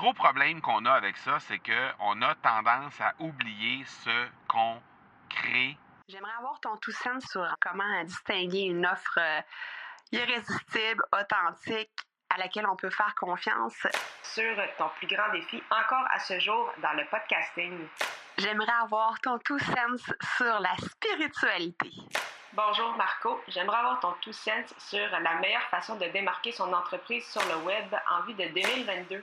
gros problème qu'on a avec ça, c'est qu'on a tendance à oublier ce qu'on crée. J'aimerais avoir ton tout sens sur comment distinguer une offre euh, irrésistible, authentique, à laquelle on peut faire confiance. Sur ton plus grand défi encore à ce jour dans le podcasting. J'aimerais avoir ton tout sens sur la spiritualité. Bonjour Marco, j'aimerais avoir ton tout sens sur la meilleure façon de démarquer son entreprise sur le web en vue de 2022.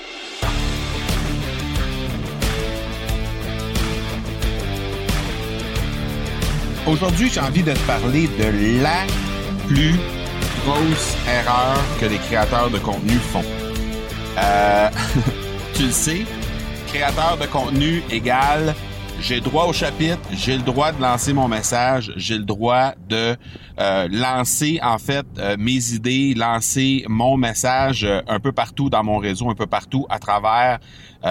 Aujourd'hui, j'ai envie de te parler de la plus grosse erreur que les créateurs de contenu font. Euh, tu le sais, créateur de contenu égale j'ai le droit au chapitre, j'ai le droit de lancer mon message, j'ai le droit de euh, lancer en fait euh, mes idées, lancer mon message euh, un peu partout dans mon réseau, un peu partout à travers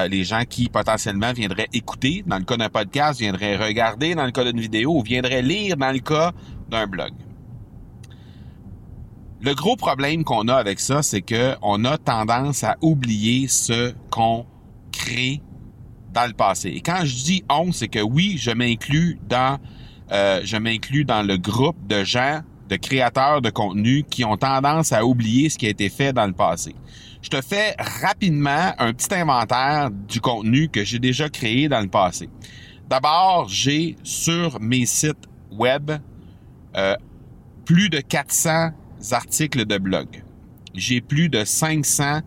les gens qui potentiellement viendraient écouter dans le cas d'un podcast, viendraient regarder dans le cas d'une vidéo ou viendraient lire dans le cas d'un blog. Le gros problème qu'on a avec ça, c'est que on a tendance à oublier ce qu'on crée dans le passé. Et quand je dis on, c'est que oui, je m'inclus dans euh, je m'inclus dans le groupe de gens, de créateurs de contenu qui ont tendance à oublier ce qui a été fait dans le passé. Je te fais rapidement un petit inventaire du contenu que j'ai déjà créé dans le passé. D'abord, j'ai sur mes sites web euh, plus de 400 articles de blog. J'ai plus de 500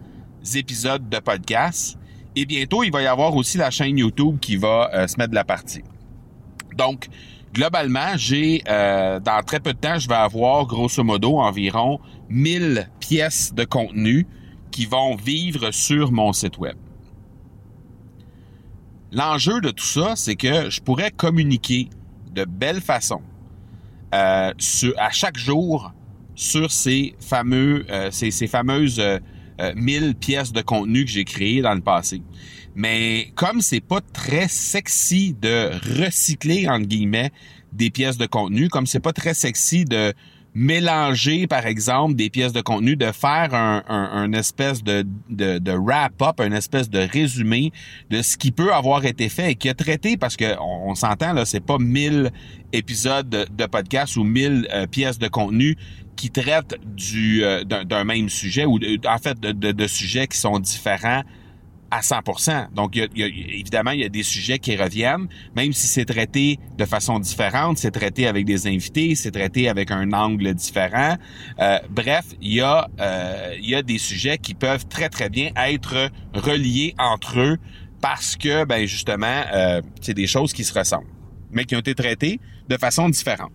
épisodes de podcast et bientôt, il va y avoir aussi la chaîne YouTube qui va euh, se mettre de la partie. Donc, globalement, j'ai euh, dans très peu de temps, je vais avoir grosso modo environ 1000 pièces de contenu qui vont vivre sur mon site web. L'enjeu de tout ça, c'est que je pourrais communiquer de belle façon euh, à chaque jour sur ces fameux, ces, ces, fameuses 1000 euh, pièces de contenu que j'ai créé dans le passé. Mais comme c'est pas très sexy de recycler entre guillemets des pièces de contenu, comme c'est pas très sexy de mélanger, par exemple, des pièces de contenu, de faire un, un, espèce de, de, wrap-up, un espèce de résumé de ce qui peut avoir été fait et qui a traité, parce que on, s'entend, là, c'est pas 1000 épisodes de, podcast ou 1000 euh, pièces de contenu qui traitent du euh, d'un même sujet ou en fait de, de sujets qui sont différents à 100%. Donc, évidemment, il y a des sujets qui reviennent, même si c'est traité de façon différente, c'est traité avec des invités, c'est traité avec un angle différent. Euh, bref, il y a euh, il y a des sujets qui peuvent très très bien être reliés entre eux parce que, ben justement, euh, c'est des choses qui se ressemblent, mais qui ont été traitées de façon différente.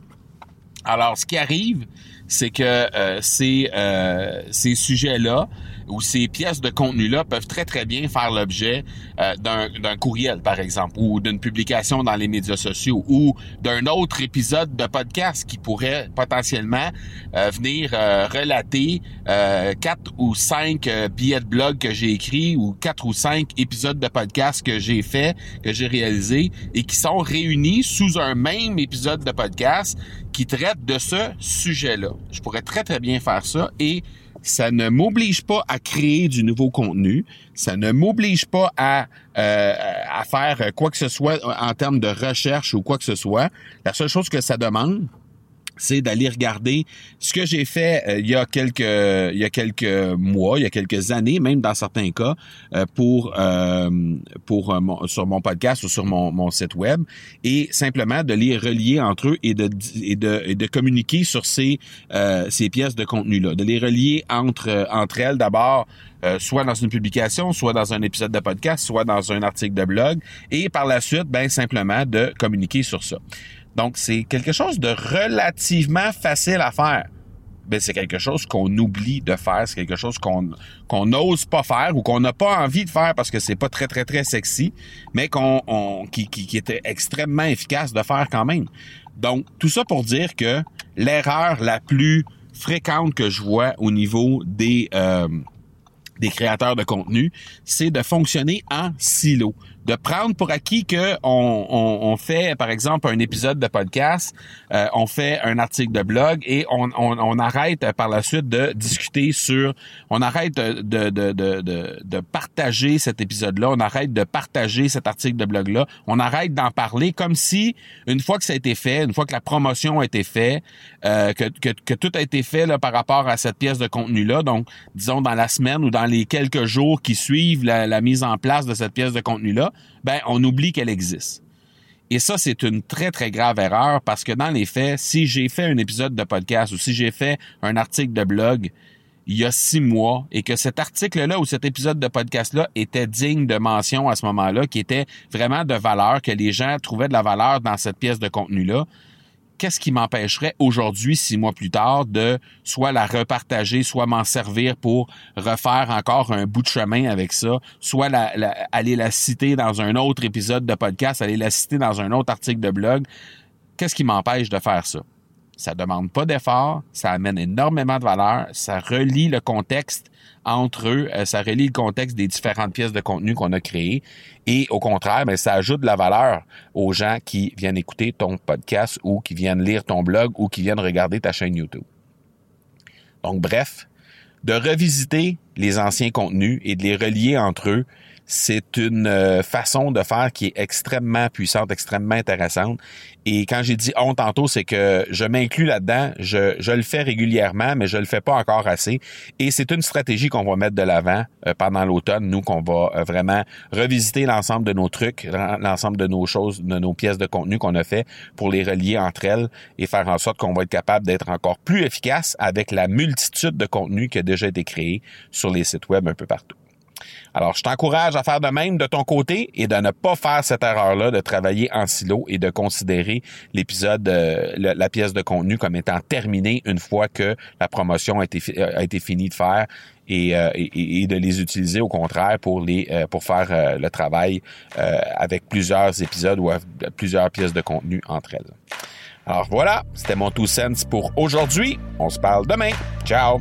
Alors, ce qui arrive, c'est que euh, ces, euh, ces sujets-là ou ces pièces de contenu-là peuvent très, très bien faire l'objet euh, d'un courriel, par exemple, ou d'une publication dans les médias sociaux, ou d'un autre épisode de podcast qui pourrait potentiellement venir relater quatre ou cinq billets de blog que j'ai écrits ou quatre ou cinq épisodes de podcast que j'ai fait, que j'ai réalisé, et qui sont réunis sous un même épisode de podcast qui traite de ce sujet-là. Je pourrais très, très bien faire ça et ça ne m'oblige pas à créer du nouveau contenu, ça ne m'oblige pas à, euh, à faire quoi que ce soit en termes de recherche ou quoi que ce soit. La seule chose que ça demande, c'est d'aller regarder ce que j'ai fait euh, il y a quelques il y a quelques mois, il y a quelques années, même dans certains cas, euh, pour euh, pour sur mon podcast ou sur mon, mon, site web, et simplement de les relier entre eux et de et de, et de communiquer sur ces ces pièces de contenu là, de les relier entre entre elles d'abord. soit dans une publication, soit dans un épisode de podcast, soit dans un article de blog, et par la suite, ben simplement de communiquer sur ça. Donc, c'est quelque chose de relativement facile à faire. Mais c'est quelque chose qu'on oublie de faire, c'est quelque chose qu'on qu'on n'ose pas faire ou qu'on n'a pas envie de faire parce que c'est pas très très très sexy, mais qu'on on, qui, qui, qui extrêmement efficace de faire quand même. Donc tout ça pour dire que l'erreur la plus fréquentes que je vois au niveau des euh, des créateurs de contenu, c'est de fonctionner en silo de prendre pour acquis que on, on, fait, par exemple, un épisode de podcast, euh, on fait un article de blog et on, on, on, arrête par la suite de discuter sur, on arrête de, de, de, de, de partager cet épisode-là, on arrête de partager cet article de blog-là, on arrête d'en parler comme si, une fois que ça a été fait, une fois que la promotion a été faite, euh, que, que, que, tout a été fait là, par rapport à cette pièce de contenu-là, donc disons dans la semaine ou dans les quelques jours qui suivent la, la mise en place de cette pièce de contenu-là, ben on oublie qu'elle existe. Et ça, c'est une très, très grave erreur parce que dans les faits, si j'ai fait un épisode de podcast ou si j'ai fait un article de blog il y a six mois et que cet article-là ou cet épisode de podcast-là était digne de mention à ce moment-là, qui était vraiment de valeur, que les gens trouvaient de la valeur dans cette pièce de contenu-là, qu'est-ce qui m'empêcherait aujourd'hui, six mois plus tard, de soit la repartager, soit m'en servir pour refaire encore un bout de chemin avec ça, soit aller la citer dans un autre épisode de podcast, aller la citer dans un autre article de blog. Qu'est-ce qui m'empêche de faire ça? Ça demande pas d'effort, ça amène énormément de valeur, ça relie le contexte entre eux, euh, ça relie le contexte des différentes pièces de contenu qu'on a créées et au contraire, ben, ça ajoute de la valeur aux gens qui viennent écouter ton podcast ou qui viennent lire ton blog ou qui viennent regarder ta chaîne YouTube. Donc bref, de revisiter les anciens contenus et de les relier entre eux, c'est une euh, façon de faire qui est extrêmement puissante, extrêmement intéressante. Et quand j'ai dit on tantôt, c'est que je m'inclus là-dedans. Je, je, le fais régulièrement, mais je le fais pas encore assez. Et c'est une stratégie qu'on va mettre de l'avant euh, pendant l'automne, nous, qu'on va euh, vraiment revisiter l'ensemble de nos trucs, l'ensemble de nos choses, de nos pièces de contenu qu'on a fait pour les relier entre elles et faire en sorte qu'on va être capable d'être encore plus efficace avec la multitude de contenus qui a déjà été créé sur les sites web un peu partout. Alors, je t'encourage à faire de même de ton côté et de ne pas faire cette erreur-là de travailler en silo et de considérer l'épisode, euh, la pièce de contenu comme étant terminée une fois que la promotion a été, été finie de faire et, euh, et, de les utiliser au contraire euh, pour faire le travail avec plusieurs épisodes ou plusieurs pièces de contenu entre elles. Alors voilà, c'était mon two cents pour aujourd'hui. On se parle demain. Ciao